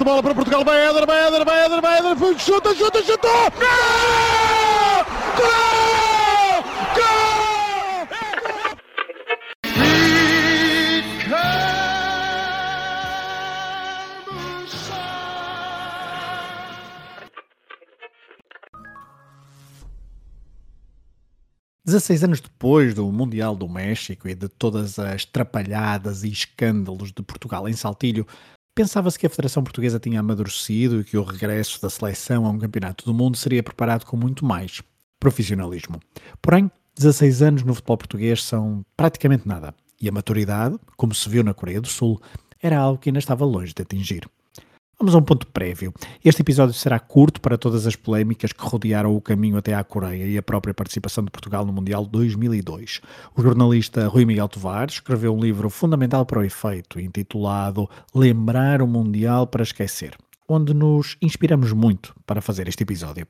de bola para Portugal, vai Éder, vai Éder, vai Éder, vai Éder, chuta, chuta, chuta! Gol! Gol! Gol! Dezesseis anos depois do Mundial do México e de todas as trapalhadas e escândalos de Portugal em Saltilho, Pensava-se que a Federação Portuguesa tinha amadurecido e que o regresso da seleção a um campeonato do mundo seria preparado com muito mais profissionalismo. Porém, 16 anos no futebol português são praticamente nada. E a maturidade, como se viu na Coreia do Sul, era algo que ainda estava longe de atingir. Vamos a um ponto prévio. Este episódio será curto para todas as polémicas que rodearam o caminho até à Coreia e a própria participação de Portugal no Mundial 2002. O jornalista Rui Miguel Tovar escreveu um livro fundamental para o efeito, intitulado Lembrar o Mundial para Esquecer, onde nos inspiramos muito para fazer este episódio.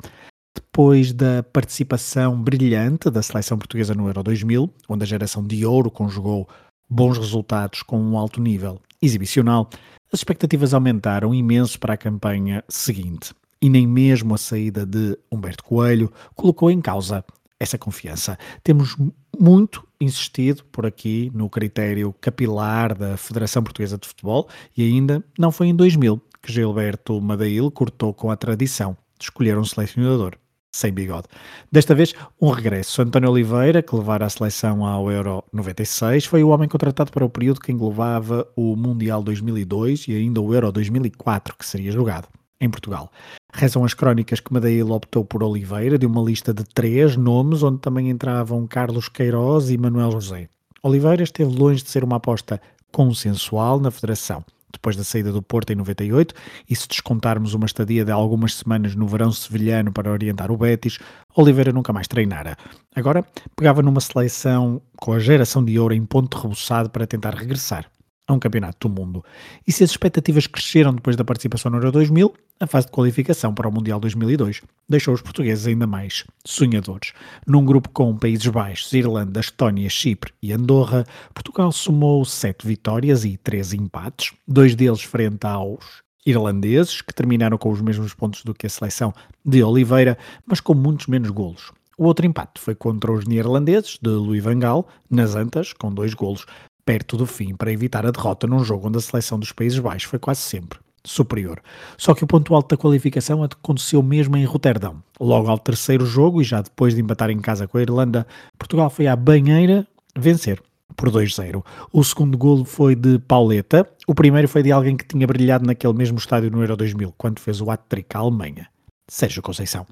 Depois da participação brilhante da seleção portuguesa no Euro 2000, onde a geração de ouro conjugou bons resultados com um alto nível exibicional, as expectativas aumentaram imenso para a campanha seguinte e nem mesmo a saída de Humberto Coelho colocou em causa essa confiança. Temos muito insistido por aqui no critério capilar da Federação Portuguesa de Futebol e ainda não foi em 2000 que Gilberto Madail cortou com a tradição de escolher um selecionador sem bigode. Desta vez, um regresso. António Oliveira, que levara a seleção ao Euro 96, foi o homem contratado para o período que englobava o Mundial 2002 e ainda o Euro 2004, que seria jogado em Portugal. Rezam as crónicas que Madeira optou por Oliveira, de uma lista de três nomes, onde também entravam Carlos Queiroz e Manuel José. Oliveira esteve longe de ser uma aposta consensual na Federação depois da saída do Porto em 98, e se descontarmos uma estadia de algumas semanas no verão sevilhano para orientar o Betis, Oliveira nunca mais treinara. Agora pegava numa seleção com a geração de ouro em ponto rebuçado para tentar regressar a um campeonato do mundo. E se as expectativas cresceram depois da participação no Euro 2000, a fase de qualificação para o Mundial 2002 deixou os portugueses ainda mais sonhadores. Num grupo com Países Baixos, Irlanda, Estónia, Chipre e Andorra, Portugal somou sete vitórias e três empates, dois deles frente aos irlandeses, que terminaram com os mesmos pontos do que a seleção de Oliveira, mas com muitos menos golos. O outro empate foi contra os neerlandeses, de Louis van Gaal, nas Antas, com dois golos perto do fim para evitar a derrota num jogo onde a seleção dos Países Baixos foi quase sempre superior. Só que o ponto alto da qualificação aconteceu mesmo em Roterdão. Logo ao terceiro jogo e já depois de empatar em casa com a Irlanda, Portugal foi à banheira vencer por 2-0. O segundo golo foi de Pauleta, o primeiro foi de alguém que tinha brilhado naquele mesmo estádio no Euro 2000, quando fez o hat-trick à Alemanha. Sérgio Conceição.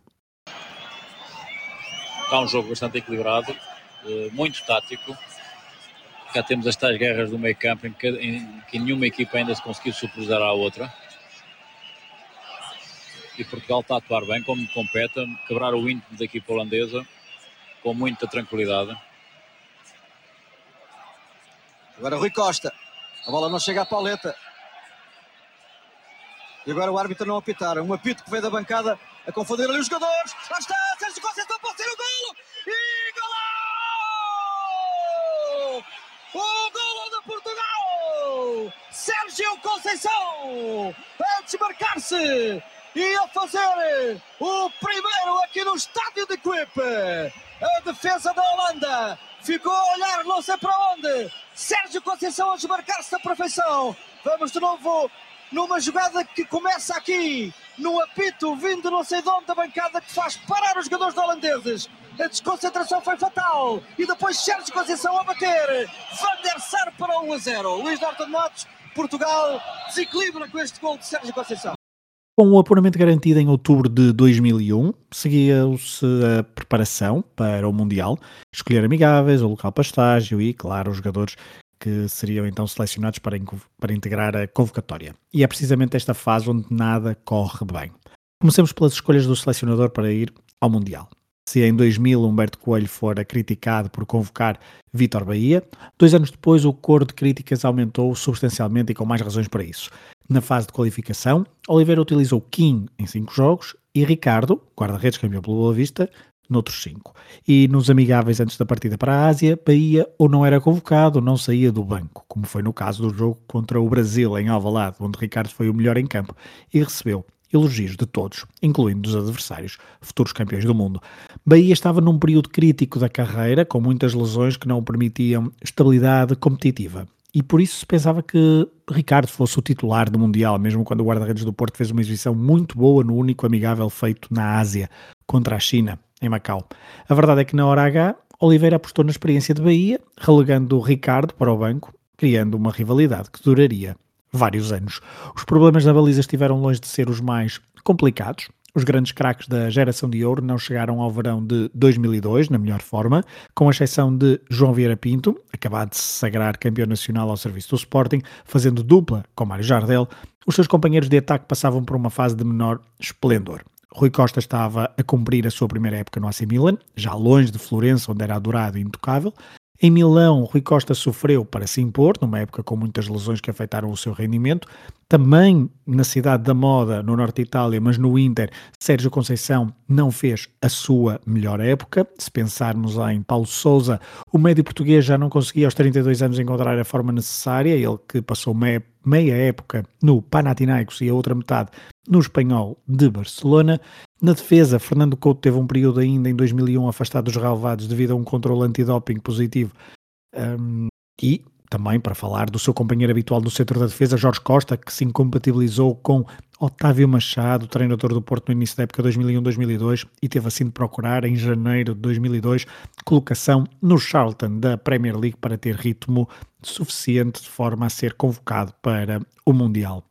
Está um jogo bastante equilibrado, eh, muito tático, cá temos as tais guerras do meio campo em que, em que nenhuma equipa ainda se conseguiu superar à outra. E Portugal está a atuar bem, como compete, quebrar o íntimo da equipa holandesa com muita tranquilidade. Agora Rui Costa. A bola não chega à paleta. E agora o árbitro não apitar. Um apito que veio da bancada a confundir ali os jogadores. Lá está, Sérgio Conceição pode ser o golo. E golo! O golo de Portugal! Sérgio Conceição a desmarcar-se e a fazer o primeiro aqui no estádio de Equipe. A defesa da Holanda ficou a olhar não sei para onde. Sérgio Conceição a desmarcar-se da perfeição. Vamos de novo numa jogada que começa aqui, no apito vindo não sei de onde da bancada que faz parar os jogadores holandeses. A desconcentração foi fatal. E depois Sérgio Conceição a bater. Van der Sar para 1 a 0. Luís Norton Matos, Portugal desequilibra com este gol de Sérgio Conceição. Com o apuramento garantido em outubro de 2001, seguia-se a preparação para o Mundial, escolher amigáveis, o local para estágio e, claro, os jogadores que seriam então selecionados para, para integrar a convocatória. E é precisamente esta fase onde nada corre bem. Comecemos pelas escolhas do selecionador para ir ao Mundial. Se em 2000 Humberto Coelho fora criticado por convocar Vítor Bahia, dois anos depois o coro de críticas aumentou substancialmente e com mais razões para isso. Na fase de qualificação, Oliveira utilizou Kim em 5 jogos e Ricardo, guarda-redes campeão pelo Boa Vista, noutros 5. E nos amigáveis antes da partida para a Ásia, Bahia ou não era convocado ou não saía do banco, como foi no caso do jogo contra o Brasil em Alvalade, onde Ricardo foi o melhor em campo e recebeu elogios de todos, incluindo dos adversários, futuros campeões do mundo. Bahia estava num período crítico da carreira, com muitas lesões que não permitiam estabilidade competitiva. E por isso se pensava que Ricardo fosse o titular do Mundial, mesmo quando o guarda-redes do Porto fez uma exibição muito boa no único amigável feito na Ásia, contra a China, em Macau. A verdade é que na hora H, Oliveira apostou na experiência de Bahia, relegando Ricardo para o banco, criando uma rivalidade que duraria vários anos. Os problemas da baliza estiveram longe de ser os mais complicados. Os grandes craques da geração de ouro não chegaram ao verão de 2002 na melhor forma, com exceção de João Vieira Pinto, acabado de se sagrar campeão nacional ao serviço do Sporting, fazendo dupla com Mário Jardel. Os seus companheiros de ataque passavam por uma fase de menor esplendor. Rui Costa estava a cumprir a sua primeira época no AC Milan, já longe de Florença, onde era adorado e intocável, em Milão, Rui Costa sofreu para se impor, numa época com muitas lesões que afetaram o seu rendimento. Também na cidade da moda, no norte de Itália, mas no Inter, Sérgio Conceição não fez a sua melhor época. Se pensarmos em Paulo Souza, o médio português já não conseguia aos 32 anos encontrar a forma necessária, ele que passou meia, meia época no Panathinaikos e a outra metade no Espanhol de Barcelona. Na defesa, Fernando Couto teve um período ainda em 2001 afastado dos relevados devido a um controle antidoping positivo. Um, e também para falar do seu companheiro habitual do setor da defesa, Jorge Costa, que se incompatibilizou com Otávio Machado, treinador do Porto no início da época 2001-2002 e teve assim de procurar em janeiro de 2002 colocação no Charlton da Premier League para ter ritmo suficiente de forma a ser convocado para o Mundial.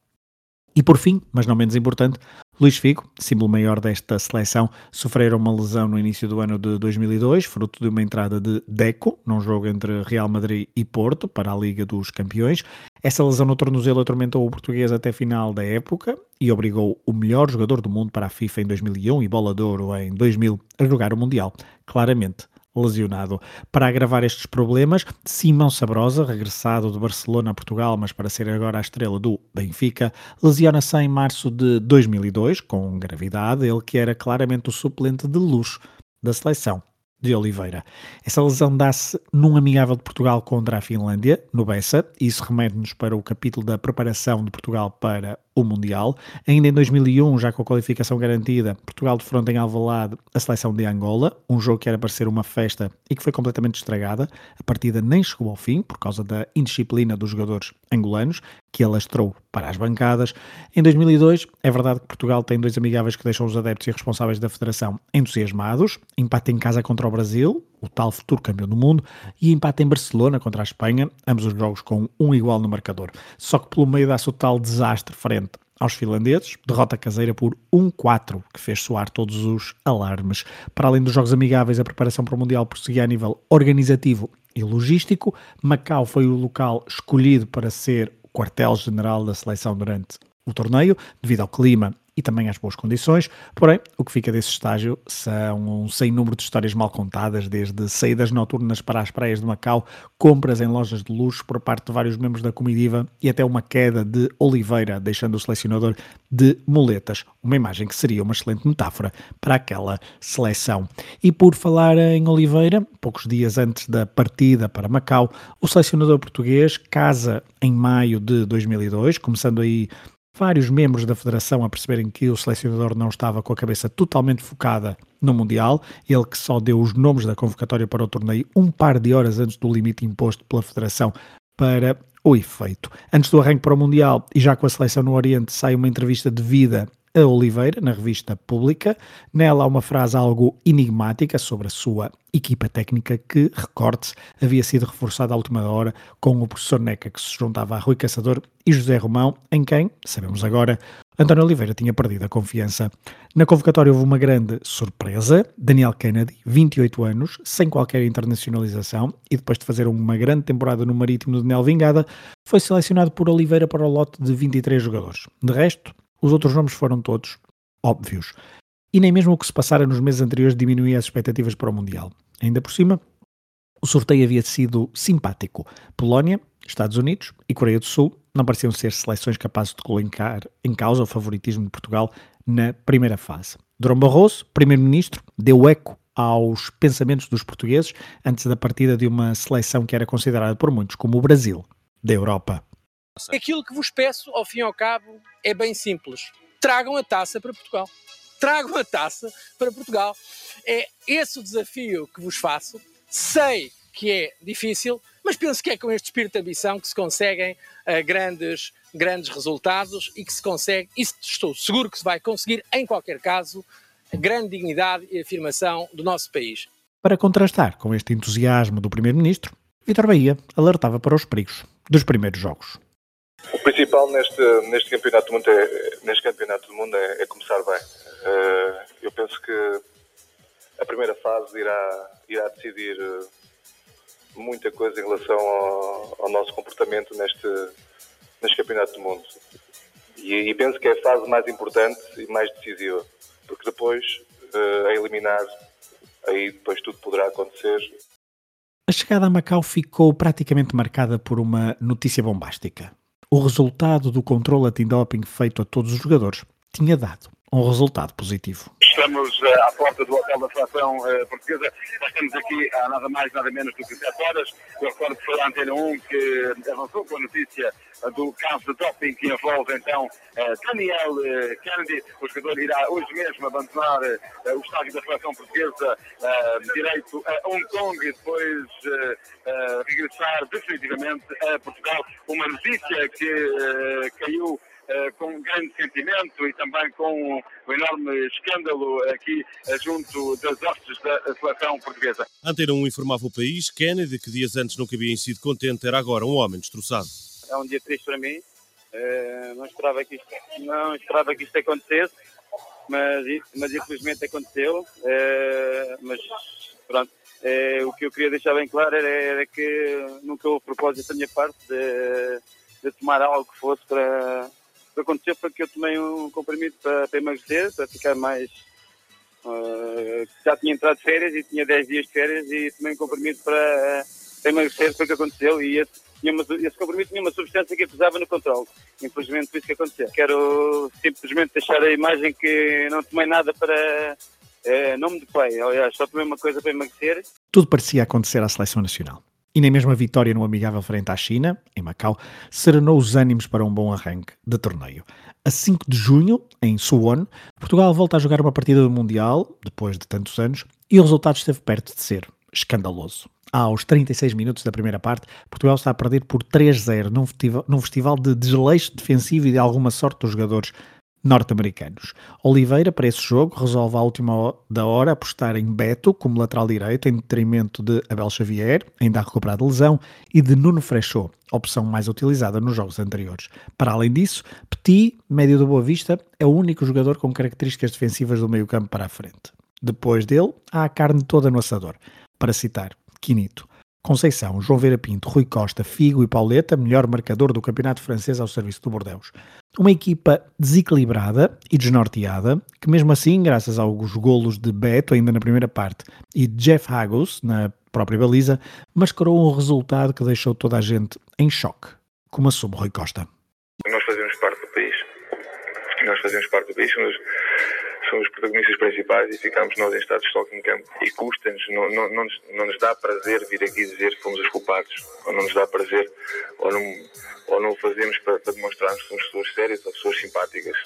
E por fim, mas não menos importante, Luís Figo, símbolo maior desta seleção, sofreram uma lesão no início do ano de 2002, fruto de uma entrada de Deco, num jogo entre Real Madrid e Porto, para a Liga dos Campeões. Essa lesão no tornozelo atormentou o português até final da época e obrigou o melhor jogador do mundo para a FIFA em 2001 e Bola de Ouro em 2000 a jogar o Mundial. Claramente, lesionado. Para agravar estes problemas, Simão Sabrosa, regressado de Barcelona a Portugal, mas para ser agora a estrela do Benfica, lesiona-se em março de 2002, com gravidade, ele que era claramente o suplente de luxo da seleção de Oliveira. Essa lesão dá-se num amigável de Portugal contra a Finlândia, no Bessa, e isso remete-nos para o capítulo da preparação de Portugal para o Mundial. Ainda em 2001, já com a qualificação garantida, Portugal defronta em Alvalade a seleção de Angola, um jogo que era para ser uma festa e que foi completamente estragada. A partida nem chegou ao fim por causa da indisciplina dos jogadores angolanos, que alastrou para as bancadas. Em 2002, é verdade que Portugal tem dois amigáveis que deixam os adeptos e responsáveis da federação entusiasmados. Empate em casa contra o Brasil, o tal futuro campeão do mundo, e empate em Barcelona contra a Espanha, ambos os jogos com um igual no marcador. Só que pelo meio dá-se o tal desastre frente aos finlandeses, derrota caseira por 1-4, que fez soar todos os alarmes. Para além dos jogos amigáveis, a preparação para o Mundial prosseguia a nível organizativo e logístico. Macau foi o local escolhido para ser o quartel-general da seleção durante o torneio, devido ao clima e também às boas condições. Porém, o que fica desse estágio são um sem número de histórias mal contadas, desde saídas noturnas para as praias de Macau, compras em lojas de luxo por parte de vários membros da comitiva e até uma queda de Oliveira, deixando o selecionador de muletas. Uma imagem que seria uma excelente metáfora para aquela seleção. E por falar em Oliveira, poucos dias antes da partida para Macau, o selecionador português casa em maio de 2002, começando aí vários membros da federação a perceberem que o selecionador não estava com a cabeça totalmente focada no Mundial, ele que só deu os nomes da convocatória para o torneio um par de horas antes do limite imposto pela federação para o efeito. Antes do arranque para o Mundial e já com a seleção no Oriente, sai uma entrevista de vida a Oliveira na revista Pública. Nela há uma frase algo enigmática sobre a sua equipa técnica que, recorde-se, havia sido reforçada à última hora com o professor Neca, que se juntava a Rui Caçador e José Romão, em quem, sabemos agora, António Oliveira tinha perdido a confiança. Na convocatória houve uma grande surpresa. Daniel Kennedy, 28 anos, sem qualquer internacionalização e depois de fazer uma grande temporada no Marítimo de Nel Vingada, foi selecionado por Oliveira para o lote de 23 jogadores. De resto, os outros nomes foram todos óbvios. E nem mesmo o que se passara nos meses anteriores diminuía as expectativas para o Mundial. Ainda por cima, o sorteio havia sido simpático. Polónia, Estados Unidos e Coreia do Sul não pareciam ser seleções capazes de colocar em causa o favoritismo de Portugal na primeira fase. Durão Barroso, primeiro-ministro, deu eco aos pensamentos dos portugueses antes da partida de uma seleção que era considerada por muitos como o Brasil da Europa. Aquilo que vos peço, ao fim e ao cabo, é bem simples. Tragam a taça para Portugal. Tragam a taça para Portugal. É esse o desafio que vos faço. Sei que é difícil, mas penso que é com este espírito de ambição que se conseguem uh, grandes, grandes resultados e que se consegue, e estou seguro que se vai conseguir, em qualquer caso, grande dignidade e afirmação do nosso país. Para contrastar com este entusiasmo do Primeiro-Ministro, Vitor Bahia alertava para os perigos dos primeiros jogos. O principal neste, neste, campeonato do mundo é, neste campeonato do mundo é, é começar bem. Uh, eu penso que a primeira fase irá, irá decidir uh, muita coisa em relação ao, ao nosso comportamento neste, neste Campeonato do Mundo. E, e, penso que é a fase mais importante e mais decisiva, porque depois, uh, a eliminar, aí depois tudo poderá acontecer. A chegada a Macau ficou praticamente marcada por uma notícia bombástica. O resultado do controle antidoping feito a todos os jogadores tinha dado um resultado positivo. Estamos uh, à porta do hotel da seleção uh, portuguesa. Já estamos aqui há nada mais, nada menos do que 7 horas. Eu recordo que foi a Antena 1 que avançou com a notícia do caso de doping que envolve então Daniel Kennedy. O jogador irá hoje mesmo abandonar o estádio da seleção portuguesa direito a Hong Kong e depois regressar definitivamente a Portugal. Uma notícia que caiu eh, com um grande sentimento e também com um enorme escândalo aqui eh, junto das hostes da seleção portuguesa. Antena 1 informava o país, Kennedy, que dias antes não cabia em sido contente, era agora um homem destroçado. É um dia triste para mim, uh, não, esperava que isto, não esperava que isto acontecesse, mas, mas infelizmente aconteceu, mas pronto. o que eu queria deixar bem claro era, era que nunca houve propósito da minha parte de, de tomar algo que fosse para, que aconteceu foi que eu tomei um comprimido para, para emagrecer, para ficar mais. Uh, já tinha entrado de férias e tinha 10 dias de férias e tomei um comprimido para, para emagrecer, foi o que aconteceu. E esse, tinha uma, esse comprimido tinha uma substância que pesava no controle. Infelizmente foi isso que aconteceu. Quero simplesmente deixar a imagem que não tomei nada para. Uh, não me depei, aliás, só tomei uma coisa para emagrecer. Tudo parecia acontecer à seleção nacional e nem mesmo a vitória no amigável frente à China, em Macau, serenou os ânimos para um bom arranque de torneio. A 5 de junho, em Suwon, Portugal volta a jogar uma partida do Mundial, depois de tantos anos, e o resultado esteve perto de ser escandaloso. Aos 36 minutos da primeira parte, Portugal está a perder por 3-0 num, num festival de desleixo defensivo e de alguma sorte dos jogadores norte-americanos. Oliveira, para esse jogo, resolve à última da hora apostar em Beto como lateral direito, em detrimento de Abel Xavier, ainda a recuperar de lesão, e de Nuno Freixo, opção mais utilizada nos jogos anteriores. Para além disso, Petit, médio do Boa Vista, é o único jogador com características defensivas do meio campo para a frente. Depois dele, há a carne toda no assador. Para citar Quinito, Conceição, João Vera Pinto, Rui Costa, Figo e Pauleta, melhor marcador do campeonato francês ao serviço do Bordeus. Uma equipa desequilibrada e desnorteada, que mesmo assim, graças aos golos de Beto ainda na primeira parte e Jeff Hagos na própria baliza, mascarou um resultado que deixou toda a gente em choque, como assume Rui Costa. Nós fazemos parte do país. Nós fazemos parte do país, são os protagonistas principais e ficamos nós em estado de estoque em campo. E custa-nos, não, não, não, não nos dá prazer vir aqui dizer que fomos os culpados, ou não nos dá prazer, ou não, ou não o fazemos para, para demonstrarmos que somos pessoas sérias ou pessoas simpáticas.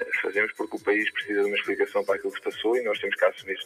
Eh, fazemos porque o país precisa de uma explicação para aquilo que passou e nós temos que assumir.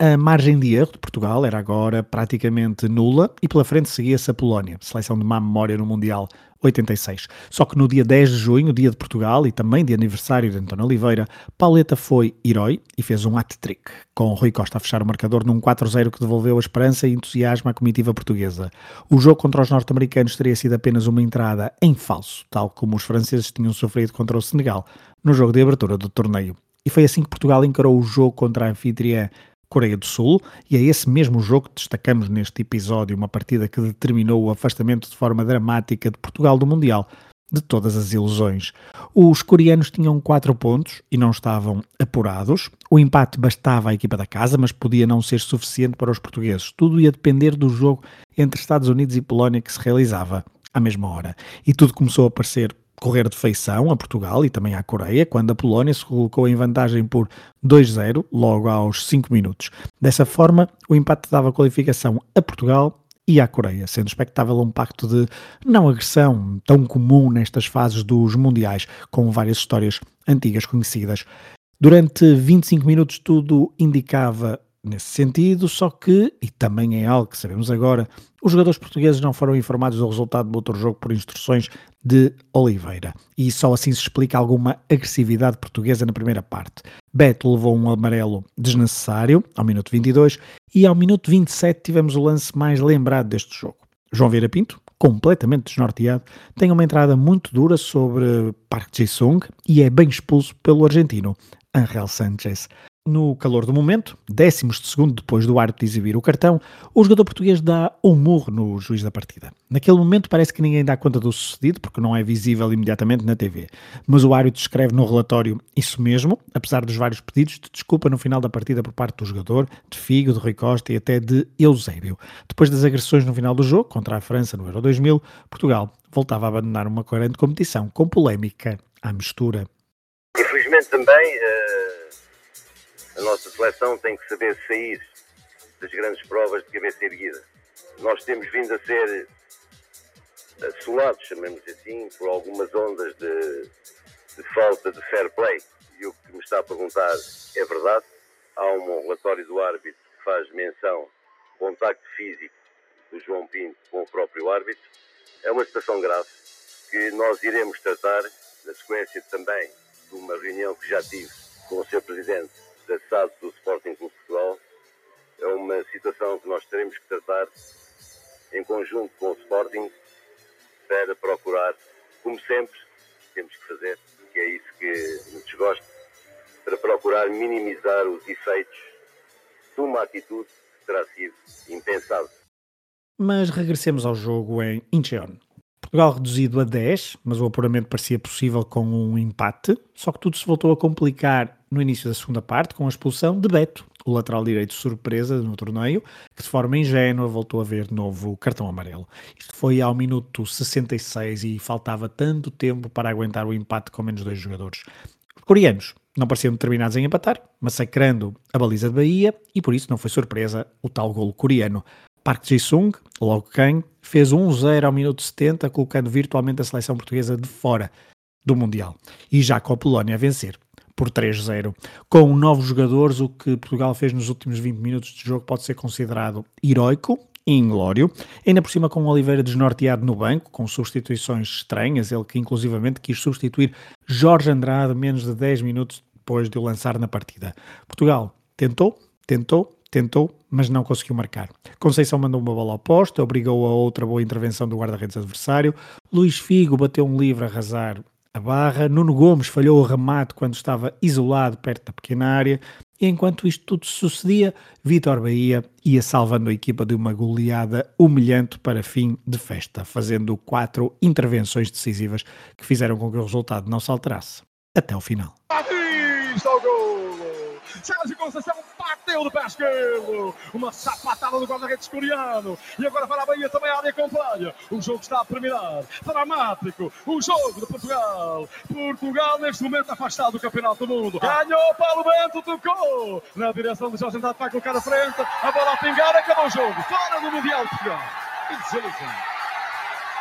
A margem de erro de Portugal era agora praticamente nula e pela frente seguia-se a Polónia, seleção de má memória no Mundial 86. Só que no dia 10 de junho, dia de Portugal e também de aniversário de António Oliveira, Pauleta foi herói e fez um hat-trick, com Rui Costa a fechar o marcador num 4-0 que devolveu a esperança e entusiasmo à comitiva portuguesa. O jogo contra os norte-americanos teria sido apenas uma entrada em falso, tal como os franceses tinham sofrido contra o Senegal no jogo de abertura do torneio. E foi assim que Portugal encarou o jogo contra a anfitriã Coreia do Sul, e é esse mesmo jogo que destacamos neste episódio, uma partida que determinou o afastamento de forma dramática de Portugal do Mundial, de todas as ilusões. Os coreanos tinham 4 pontos e não estavam apurados. O empate bastava à equipa da casa, mas podia não ser suficiente para os portugueses. Tudo ia depender do jogo entre Estados Unidos e Polónia que se realizava à mesma hora. E tudo começou a parecer correr de feição a Portugal e também à Coreia, quando a Polónia se colocou em vantagem por 2-0 logo aos 5 minutos. Dessa forma, o empate dava qualificação a Portugal e à Coreia, sendo expectável um pacto de não agressão tão comum nestas fases dos mundiais, com várias histórias antigas conhecidas. Durante 25 minutos tudo indicava nesse sentido, só que, e também é algo que sabemos agora, os jogadores portugueses não foram informados do resultado do outro jogo por instruções de Oliveira. E só assim se explica alguma agressividade portuguesa na primeira parte. Beto levou um amarelo desnecessário ao minuto 22 e ao minuto 27 tivemos o lance mais lembrado deste jogo. João Vieira Pinto, completamente desnorteado, tem uma entrada muito dura sobre Park Ji-sung e é bem expulso pelo argentino Angel Sanchez. No calor do momento, décimos de segundo depois do árbitro exibir o cartão, o jogador português dá um murro no juiz da partida. Naquele momento parece que ninguém dá conta do sucedido, porque não é visível imediatamente na TV. Mas o árbitro escreve no relatório isso mesmo, apesar dos vários pedidos de desculpa no final da partida por parte do jogador, de Figo, de Rui Costa e até de Eusébio. Depois das agressões no final do jogo, contra a França no Euro 2000, Portugal voltava a abandonar uma coerente competição, com polémica à mistura. Infelizmente também... Uh a nossa seleção tem que saber sair das grandes provas de cabeça erguida. Nós temos vindo a ser assolados, chamemos assim, por algumas ondas de, de, falta de fair play. E o que me está a perguntar é verdade. Há um relatório do árbitro que faz menção contacto físico do João Pinto com o próprio árbitro. É uma situação grave que nós iremos tratar na sequência também de uma reunião que já tive com o Sr. Presidente da SAD do Sporting Clube Portugal é uma situação que nós teremos que tratar em conjunto com o Sporting para procurar, como sempre, temos que fazer, que é isso que nos gosta, para procurar minimizar os efeitos de uma atitude que terá sido impensável. Mas regressemos ao jogo em Incheon. Portugal reduzido a 10, mas o apuramento parecia possível com um empate, só que tudo se voltou a complicar no início da segunda parte com a expulsão de Beto, o lateral direito surpresa no torneio, que de forma ingênua voltou a ver novo cartão amarelo. Isto foi ao minuto 66 e faltava tanto tempo para aguentar o empate com menos dois jogadores. Os coreanos não pareciam determinados em empatar, massacrando a baliza de Bahia e por isso não foi surpresa o tal golo coreano. Park Ji-sung, logo quem, fez 1-0 ao minuto 70, colocando virtualmente a seleção portuguesa de fora do Mundial. E já com a Polónia a vencer por 3-0. Com novos jogadores, o que Portugal fez nos últimos 20 minutos de jogo pode ser considerado heroico e inglório, ainda por cima com Oliveira desnorteado no banco, com substituições estranhas, ele que inclusivamente quis substituir Jorge Andrade menos de 10 minutos depois de o lançar na partida. Portugal tentou, tentou, tentou, mas não conseguiu marcar. Conceição mandou uma bola oposta, obrigou a outra boa intervenção do guarda-redes adversário. Luís Figo bateu um livre a arrasar a barra. Nuno Gomes falhou o remate quando estava isolado perto da pequena área. E enquanto isto tudo sucedia, Vitor Bahia ia salvando a equipa de uma goleada humilhante para fim de festa, fazendo quatro intervenções decisivas que fizeram com que o resultado não se alterasse até o final. Sérgio Conceição bateu do pé esquerdo. Uma sapatada do guarda-redes coreano. E agora para a Bahia também a área acompanha. O jogo está a terminar. Dramático. O jogo de Portugal. Portugal neste momento afastado do Campeonato do Mundo. Ganhou Paulo Bento, tocou. Na direção de Jorge Andrade vai colocar a frente. A bola a pingar. Acabou o jogo. Fora do Mundial de Portugal. Que desilusão.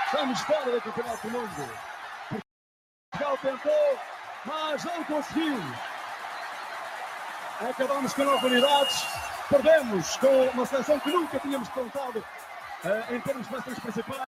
Estamos fora do Campeonato do Mundo. Portugal tentou, mas não conseguiu. Acabamos com nove unidades, perdemos com uma seleção que nunca tínhamos contado uh, em termos de principais.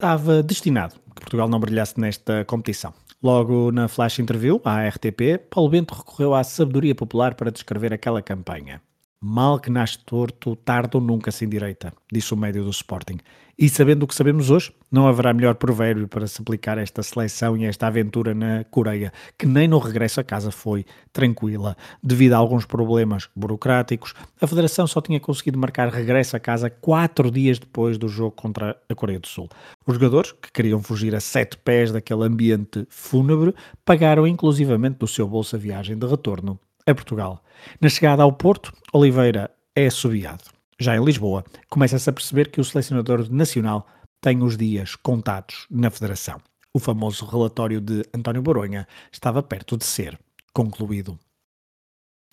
estava destinado que Portugal não brilhasse nesta competição. Logo na flash interview à RTP, Paulo Bento recorreu à sabedoria popular para descrever aquela campanha. Mal que nasce torto, tarde ou nunca se endireita, disse o médio do Sporting. E sabendo o que sabemos hoje, não haverá melhor provérbio para se aplicar esta seleção e esta aventura na Coreia, que nem no regresso a casa foi tranquila. Devido a alguns problemas burocráticos, a Federação só tinha conseguido marcar regresso a casa quatro dias depois do jogo contra a Coreia do Sul. Os jogadores, que queriam fugir a sete pés daquele ambiente fúnebre, pagaram inclusivamente do seu bolso a viagem de retorno a Portugal. Na chegada ao Porto, Oliveira é assobiado. Já em Lisboa, começa-se a perceber que o selecionador nacional tem os dias contados na Federação. O famoso relatório de António Boronha estava perto de ser concluído.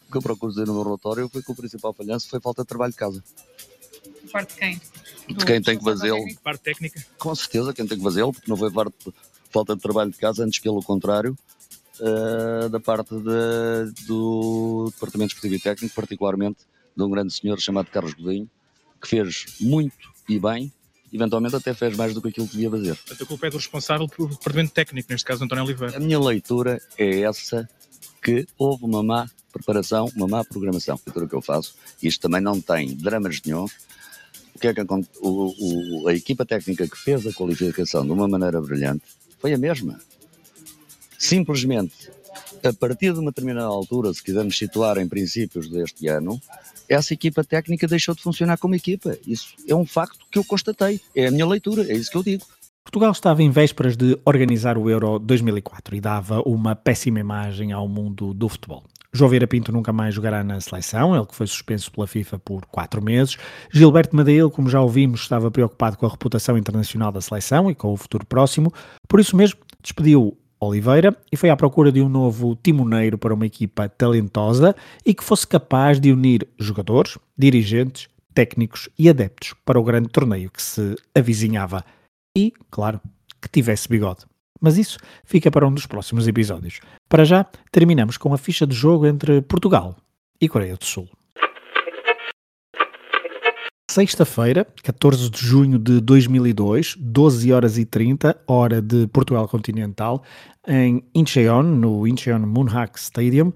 O que eu procuro dizer no meu relatório foi que o principal falhanço foi falta de trabalho de casa. Parte de quem? De quem tem que fazê-lo. Parte técnica? Com certeza, quem tem que fazê-lo, porque não foi falta de trabalho de casa, antes pelo contrário, uh, da parte de, do Departamento Esportivo e Técnico, particularmente de um grande senhor chamado Carlos Godinho, que fez muito e bem, eventualmente até fez mais do que aquilo que devia fazer. A culpa é do responsável pelo Departamento Técnico, neste caso António Oliveira. A minha leitura é essa, que houve uma má preparação, uma má programação. A leitura que eu faço, isto também não tem dramas nenhum. O que é que o, o, a equipa técnica que fez a qualificação de uma maneira brilhante foi a mesma. Simplesmente, a partir de uma determinada altura, se quisermos situar em princípios deste ano, essa equipa técnica deixou de funcionar como equipa. Isso é um facto que eu constatei. É a minha leitura, é isso que eu digo. Portugal estava em vésperas de organizar o Euro 2004 e dava uma péssima imagem ao mundo do futebol. João Vieira Pinto nunca mais jogará na seleção, ele que foi suspenso pela FIFA por quatro meses. Gilberto Madeil, como já ouvimos, estava preocupado com a reputação internacional da seleção e com o futuro próximo. Por isso mesmo, despediu Oliveira e foi à procura de um novo timoneiro para uma equipa talentosa e que fosse capaz de unir jogadores, dirigentes, técnicos e adeptos para o grande torneio que se avizinhava. E, claro, que tivesse bigode. Mas isso fica para um dos próximos episódios. Para já, terminamos com a ficha de jogo entre Portugal e Coreia do Sul. Sexta-feira, 14 de junho de 2002, 12 horas e 30, hora de Portugal Continental, em Incheon, no Incheon Moonhak Stadium,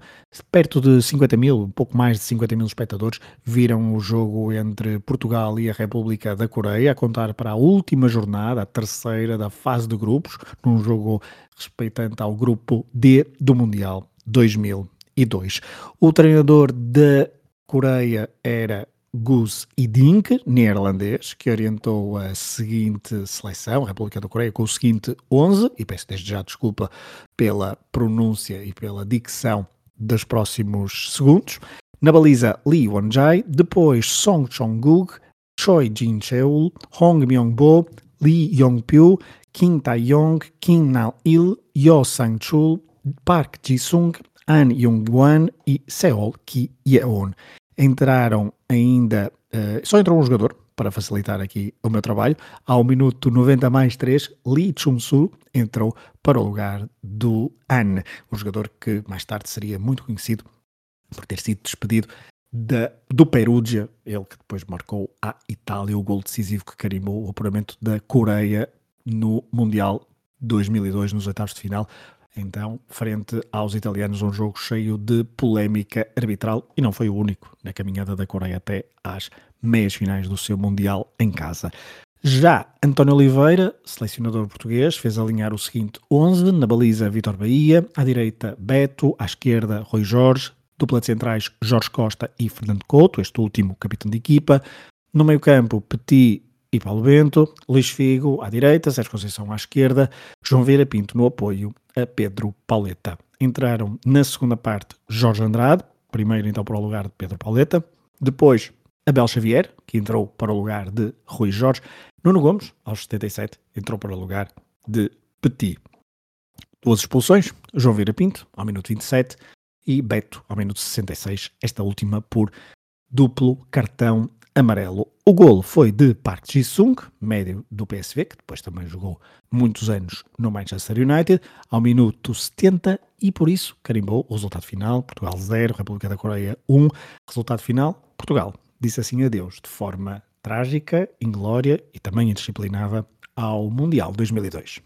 perto de 50 mil, pouco mais de 50 mil espectadores, viram o jogo entre Portugal e a República da Coreia, a contar para a última jornada, a terceira da fase de grupos, num jogo respeitante ao grupo D do Mundial 2002. O treinador da Coreia era Gus Idink, neerlandês, que orientou a seguinte seleção, a República da Coreia, com o seguinte 11, e peço desde já desculpa pela pronúncia e pela dicção dos próximos segundos. Na baliza, Lee Won-jae, depois Song Chong-guk, Choi Jin-cheul, Hong Myung-bo, Lee Yong-pyo, Kim Tae-yong, Kim Na-il, Yo Sang-chul, Park Ji-sung, An Young-wan e Seol Ki-yeon entraram ainda, uh, só entrou um jogador, para facilitar aqui o meu trabalho, ao minuto 90 mais 3, Lee Chun-su entrou para o lugar do An, um jogador que mais tarde seria muito conhecido por ter sido despedido da, do Perugia, ele que depois marcou a Itália o gol decisivo que carimbou o apuramento da Coreia no Mundial 2002, nos oitavos de final, então, frente aos italianos, um jogo cheio de polémica arbitral e não foi o único. Na caminhada da Coreia até às meias finais do seu Mundial em casa. Já António Oliveira, selecionador português, fez alinhar o seguinte 11, na baliza Vitor Bahia, à direita Beto, à esquerda Rui Jorge, dupla de centrais Jorge Costa e Fernando Couto, este último capitão de equipa, no meio campo Petit e Paulo Bento, Luís Figo à direita, Sérgio Conceição à esquerda, João Vieira Pinto no apoio a Pedro Pauleta. Entraram na segunda parte Jorge Andrade, primeiro então para o lugar de Pedro Pauleta, depois Abel Xavier, que entrou para o lugar de Rui Jorge, Nuno Gomes, aos 77, entrou para o lugar de Petit. Duas expulsões, João Vieira Pinto, ao minuto 27, e Beto, ao minuto 66, esta última por duplo cartão amarelo. O golo foi de Park Ji-sung, médio do PSV, que depois também jogou muitos anos no Manchester United, ao minuto 70 e por isso carimbou o resultado final, Portugal 0, República da Coreia 1, resultado final, Portugal disse assim adeus de forma trágica, inglória e também indisciplinada ao Mundial 2002.